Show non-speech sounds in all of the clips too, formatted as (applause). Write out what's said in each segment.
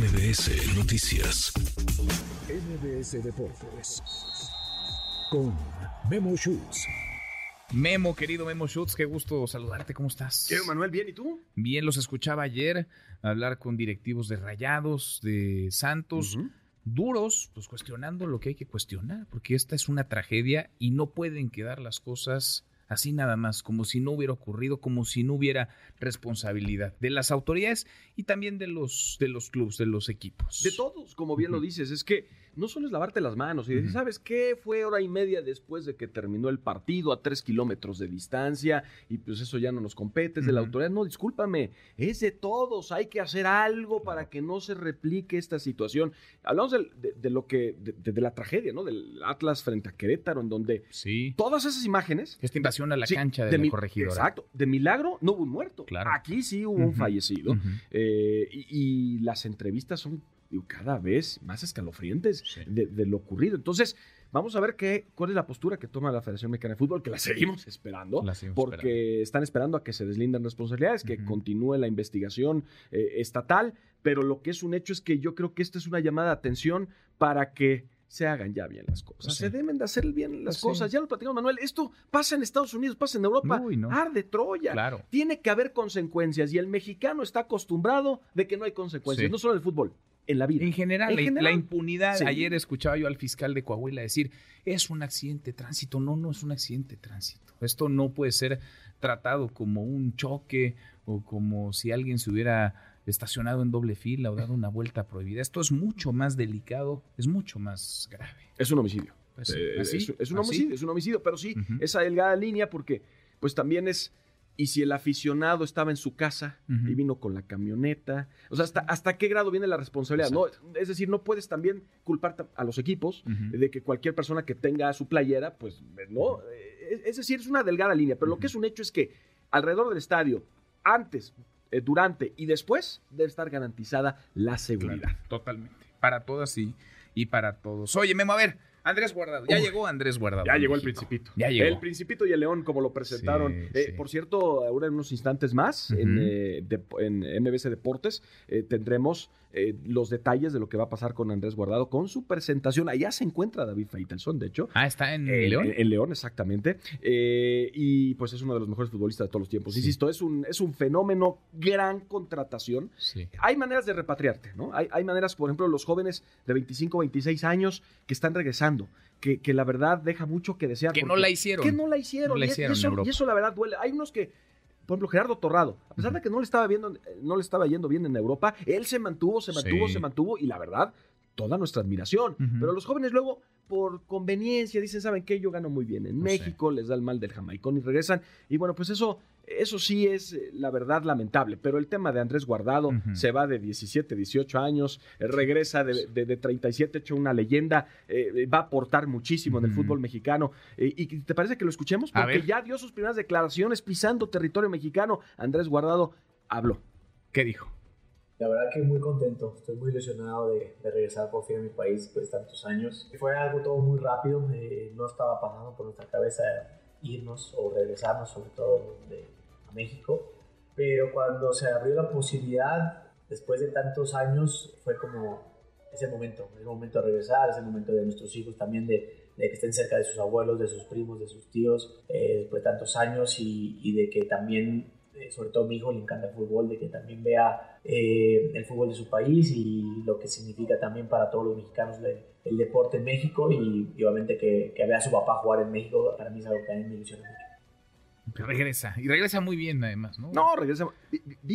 MBS Noticias. MBS Deportes. Con Memo Schutz. Memo, querido Memo Schutz, qué gusto saludarte, ¿cómo estás? ¿Qué, Manuel? ¿Bien? ¿Y tú? Bien, los escuchaba ayer hablar con directivos de Rayados, de Santos, duros, pues cuestionando lo que hay que cuestionar, porque esta es una tragedia y no pueden quedar las cosas así nada más, como si no hubiera ocurrido, como si no hubiera responsabilidad de las autoridades y también de los de los clubes, de los equipos. De todos, como bien lo dices, es que no solo es lavarte las manos y decir, ¿sabes qué? Fue hora y media después de que terminó el partido a tres kilómetros de distancia y pues eso ya no nos compete, es de la autoridad. No, discúlpame, es de todos, hay que hacer algo para que no se replique esta situación. Hablamos de, lo que, de, la tragedia, ¿no? Del Atlas frente a Querétaro, en donde sí. todas esas imágenes... Esta invasión a la cancha de, la corregidora. Exacto, de milagro no hubo un muerto. Claro. Aquí sí hubo un fallecido. Eh, y las entrevistas son cada vez más escalofriantes de, lo ocurrido. Entonces, vamos a ver qué, cuál es la postura que toma la Federación Mexicana de Fútbol, que la seguimos esperando, porque están esperando a que se deslindan responsabilidades, que continúe la investigación eh, estatal, pero lo que es un hecho es que yo creo que esta es una llamada de atención para que se hagan ya bien las cosas. Se deben de hacer bien las cosas. Ya lo platicamos, Manuel. Esto pasa en Estados Unidos, pasa en Europa. Arde Troya. Claro. Tiene que haber consecuencias y el mexicano está acostumbrado de que no hay consecuencias, no solo en el fútbol en la vida. En general, la, impunidad. Ayer escuchaba yo al fiscal de Coahuila decir, es un accidente de tránsito. No, no es un accidente de tránsito. Esto no puede ser tratado como un choque o como si alguien se hubiera estacionado en doble fila o dado una vuelta prohibida. Esto es mucho más delicado, es mucho más grave. Es un homicidio. Pues eh, es, un homicidio, es un homicidio, pero sí, esa delgada línea porque pues también es y si el aficionado estaba en su casa y vino con la camioneta, o sea, hasta, hasta qué grado viene la responsabilidad, ¿no? Es decir, no puedes también culpar a los equipos de que cualquier persona que tenga su playera, pues, ¿no? Eh, es, decir, es una delgada línea, pero lo que es un hecho es que alrededor del estadio, antes, eh, durante y después, debe estar garantizada la seguridad. totalmente. Para todas y, y para todos. Oye, Memo, a ver, Andrés Guardado. Ya llegó Andrés Guardado. Ya llegó el Principito. Ya llegó. El Principito y el León, como lo presentaron. Eh, por cierto, ahora en unos instantes más, en, eh, MBC Deportes, eh, tendremos los detalles de lo que va a pasar con Andrés Guardado con su presentación. Allá se encuentra David Faitelson, de hecho. Ah, está en León. En, León, exactamente. y pues es uno de los mejores futbolistas de todos los tiempos. Insisto, es un, es un fenómeno, gran contratación. Hay maneras de repatriarte, ¿no? Hay, hay maneras, por ejemplo, los jóvenes de 25, 26 años que están regresando que, la verdad deja mucho que desear. Que no la hicieron. Que no la hicieron. y, eso, la verdad duele. Hay unos que, por ejemplo, Gerardo Torrado, a pesar de que no le estaba viendo, no le estaba yendo bien en Europa, él se mantuvo, se mantuvo, se mantuvo y la verdad, toda nuestra admiración. Pero los jóvenes luego por conveniencia, dicen, ¿saben qué? Yo gano muy bien en México, les da el mal del jamaicón y regresan. Y bueno, pues eso, eso sí es eh, la verdad lamentable. Pero el tema de Andrés Guardado se va de 17, 18 años, eh, regresa de, de, 37, hecho una leyenda, eh, va a aportar muchísimo en el fútbol mexicano. ¿Y te parece que lo escuchemos? Porque ya dio sus primeras declaraciones pisando territorio mexicano. Andrés Guardado habló. ¿Qué dijo? La verdad que muy contento, estoy muy ilusionado de, regresar por fin a mi país después de tantos años. Fue algo todo muy rápido, eh, no estaba pasando por nuestra cabeza irnos o regresarnos, sobre todo de, a México, pero cuando se abrió la posibilidad, después de tantos años, fue como ese momento, el momento de regresar, ese momento de nuestros hijos también de, que estén cerca de sus abuelos, de sus primos, de sus tíos, eh, después de tantos años y, y de que también sobre todo a mi hijo le encanta el fútbol, de que también vea eh, el fútbol de su país y lo que significa también para todos los mexicanos el, deporte en México y, obviamente que, que, vea a su papá jugar en México, para mí es algo que a mí me ilusiona mucho. Regresa, y regresa muy bien además, ¿no? No, regresa.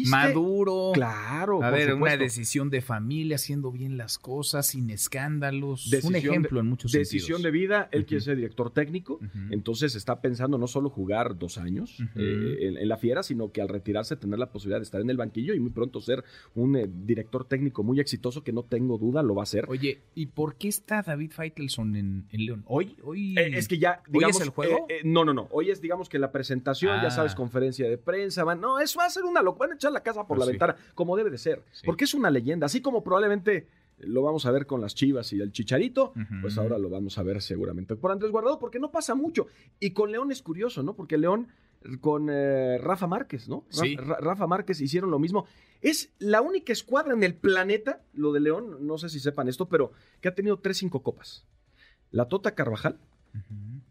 Maduro. Claro. A ver, una decisión de familia, haciendo bien las cosas, sin escándalos. un ejemplo en muchos decisión de vida, él quiere ser director técnico, entonces está pensando no solo jugar dos años eh, en, la fiera, sino que al retirarse tener la posibilidad de estar en el banquillo y muy pronto ser un eh, director técnico muy exitoso que no tengo duda lo va a hacer. Oye, ¿y por qué está David Faitelson en, León? Hoy, hoy. Eh, es que ya, digamos. ¿Hoy es el juego? no, no, no. Hoy es, digamos que la presentación ya sabes, ah. conferencia de prensa, van, no, eso va a ser una locura, van a echar la casa por pues la ventana, como debe de ser, porque es una leyenda, así como probablemente lo vamos a ver con las Chivas y el Chicharito, pues ahora lo vamos a ver seguramente por Andrés Guardado, porque no pasa mucho. Y con León es curioso, ¿no? Porque León con eh, Rafa Márquez, ¿no? Sí. Rafa Márquez hicieron lo mismo. Es la única escuadra en el planeta, lo de León, no sé si sepan esto, pero que ha tenido tres cinco copas. La Tota Carvajal,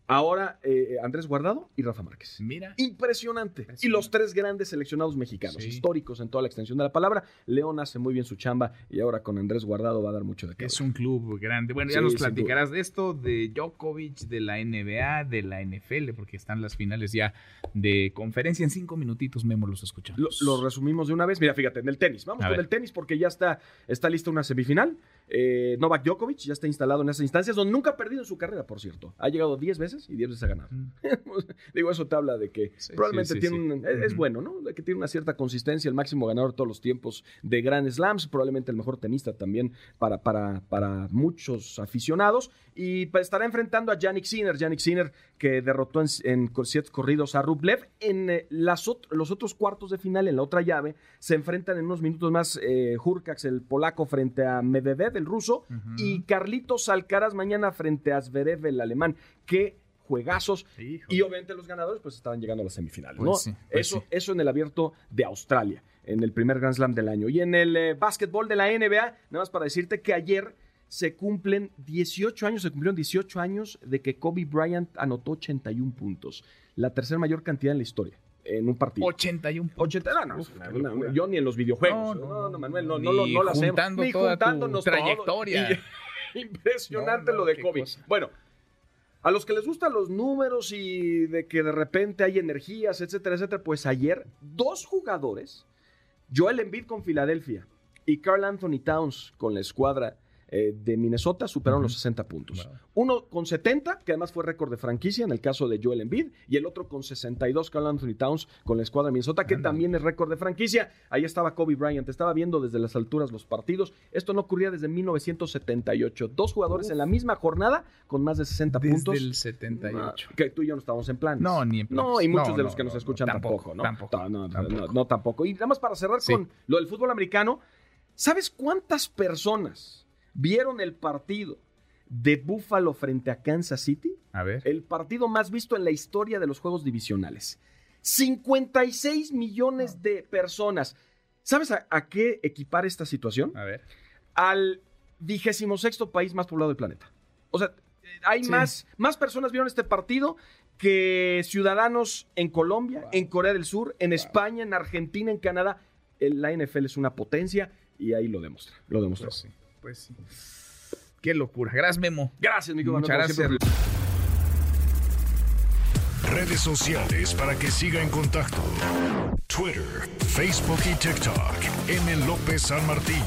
Ahora eh, Andrés Guardado y Rafa Márquez. Mira. Impresionante. Y los tres grandes seleccionados mexicanos, históricos en toda la extensión de la palabra. León hace muy bien su chamba y ahora con Andrés Guardado va a dar mucho de qué Es un club grande. Bueno, ya nos platicarás de esto, de Djokovic, de la NBA, de la NFL, porque están las finales ya de conferencia. En cinco minutitos, Memo, los escuchamos. Lo, resumimos de una vez. Mira, fíjate, en el tenis. Vamos con el tenis porque ya está, está lista una semifinal. Eh, Novak Djokovic ya está instalado en esas instancias, donde nunca ha perdido en su carrera, por cierto. Ha llegado 10 veces y 10 veces ha ganado. Mm. (laughs) Digo, eso te habla de que probablemente tiene es, bueno, ¿no? De que tiene una cierta consistencia, el máximo ganador de todos los tiempos de Grand Slams, probablemente el mejor tenista también para, para, para muchos aficionados. Y estará enfrentando a Yannick Sinner, Yannick Sinner que derrotó en, en siete corridos a Rublev. En eh, las los otros cuartos de final, en la otra llave, se enfrentan en unos minutos más eh, el polaco, frente a Medvedev, el ruso, y Carlitos Alcaraz mañana frente a Zverev, el alemán. que juegazos. Y obviamente los ganadores pues estaban llegando a las semifinales. Pues ¿no? Pues eso, eso en el abierto de Australia, en el primer Grand Slam del año. Y en el eh, básquetbol de la NBA, nada más para decirte que ayer se cumplen 18 años, se cumplieron 18 años de que Kobe Bryant anotó 81 puntos, la tercera mayor cantidad en la historia en un partido. 81 puntos. 80, no, no, yo ni en los videojuegos. No, no, Manuel, no, no, no, no, la juntando Ni toda juntándonos tu trayectoria. (laughs) impresionante lo de Kobe. Bueno, a los que les gustan los números y de que de repente hay energías, etcétera, etcétera, pues ayer dos jugadores, Joel Embiid con Filadelfia y Carl Anthony Towns con la escuadra eh, de Minnesota superaron los 60 puntos. Uno con 70, que además fue récord de franquicia en el caso de Joel Embiid, y el otro con 62, Carl Anthony Towns con la escuadra de Minnesota, que también es récord de franquicia. Ahí estaba Kobe Bryant, estaba viendo desde las alturas los partidos. Esto no ocurría desde 1978. Dos jugadores en la misma jornada con más de 60 puntos. Desde el 78. que tú y yo no estábamos en plan. No, ni en plan. No, y muchos de los que nos escuchan tampoco, ¿no? Tampoco. No, no, tampoco. Y nada más para cerrar con lo del fútbol americano, ¿sabes cuántas personas ¿Vieron el partido de Buffalo frente a Kansas City? A ver. El partido más visto en la historia de los juegos divisionales. 56 millones de personas. ¿Sabes a, qué equipar esta situación? A ver. Al vigésimo sexto país más poblado del planeta. O sea, hay más, más personas vieron este partido que ciudadanos en Colombia, en Corea del Sur, en España, en Argentina, en Canadá. La NFL es una potencia y ahí lo demuestra. Lo demostró. Pues pues sí. Qué locura. Gracias, Memo. Gracias, mi Muchas gracias. Redes sociales para que siga en contacto: Twitter, Facebook y TikTok. M. López San Martín.